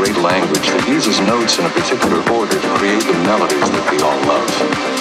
great language that uses notes in a particular order to create the melodies that we all love.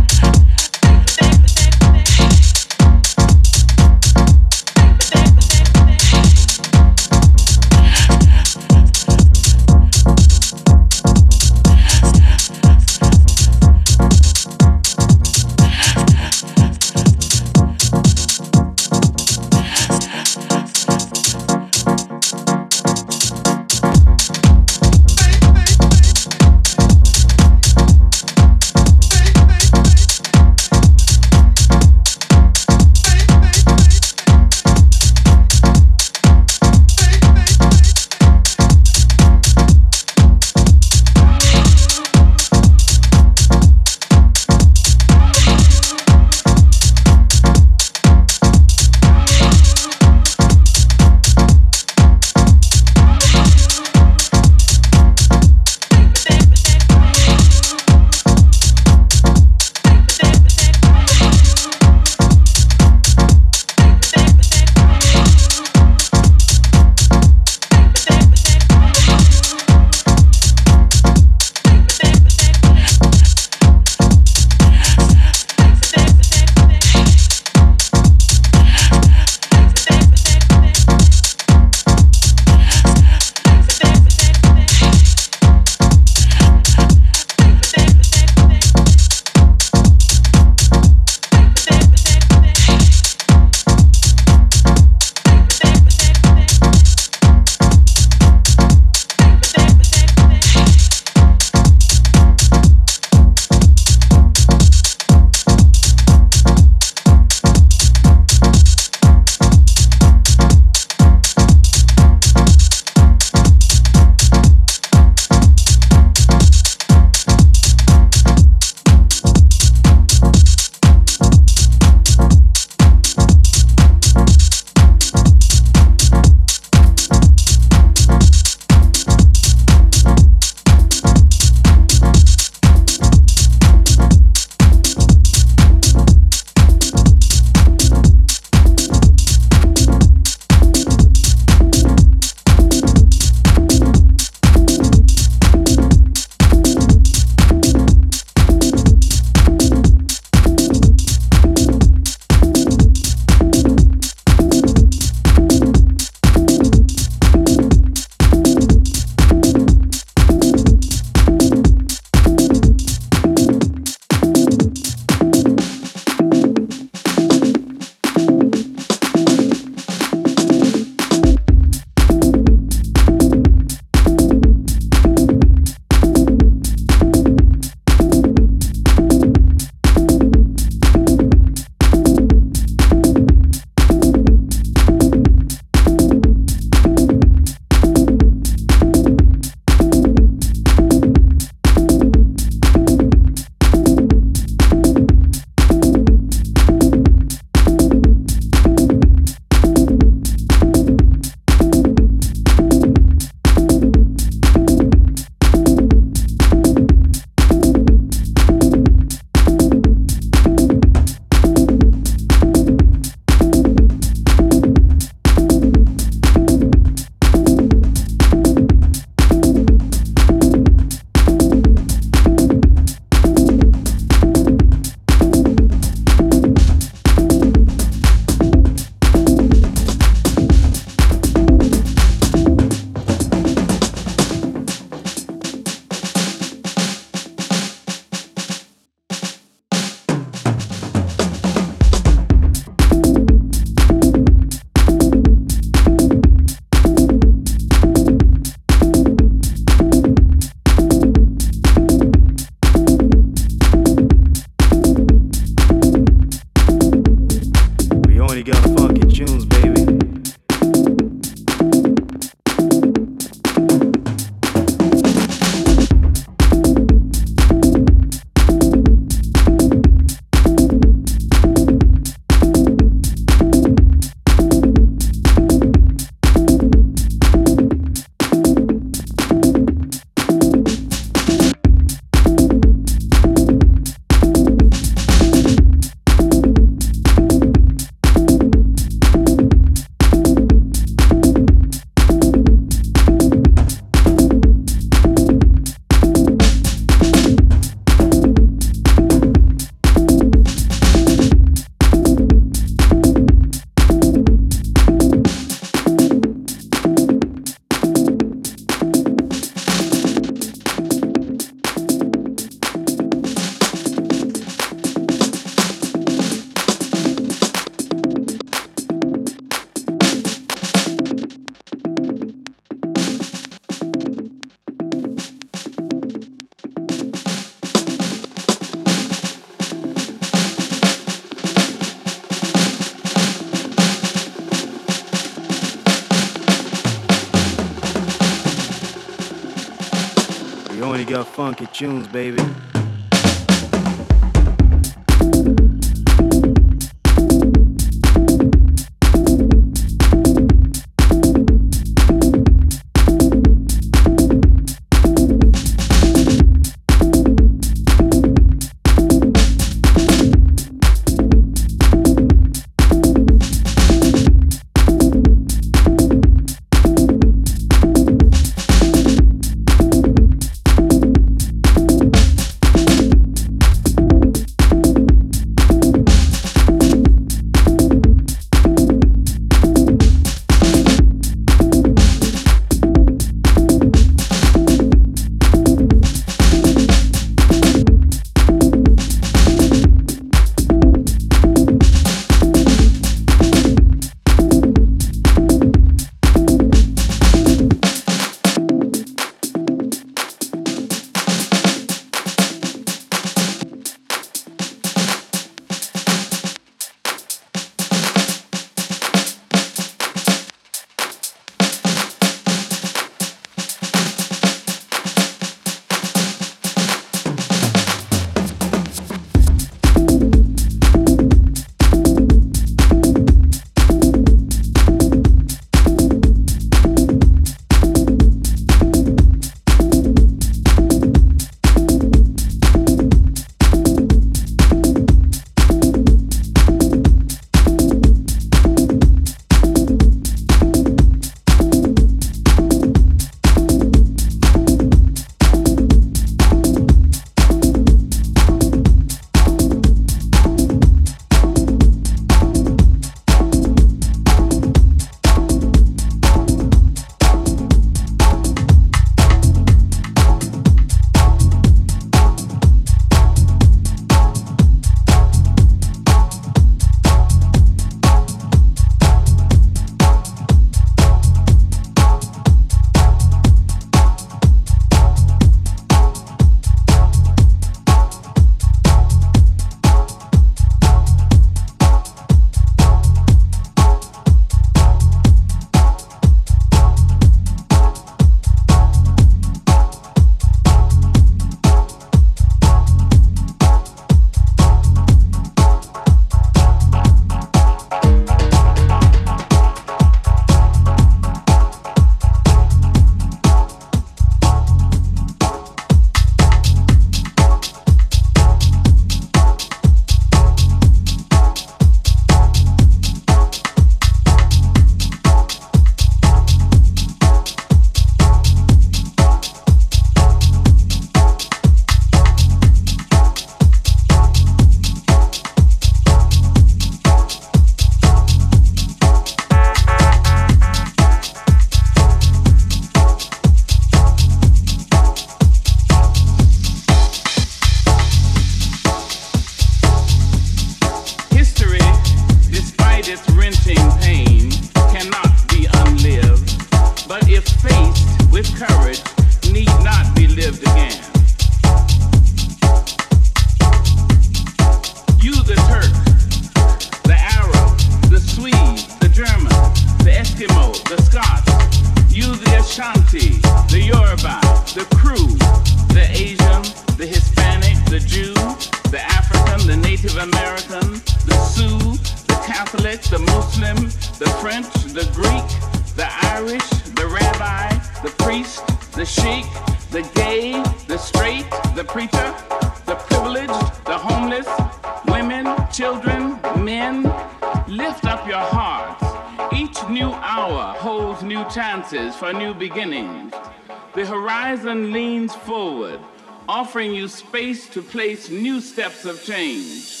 Space to place new steps of change.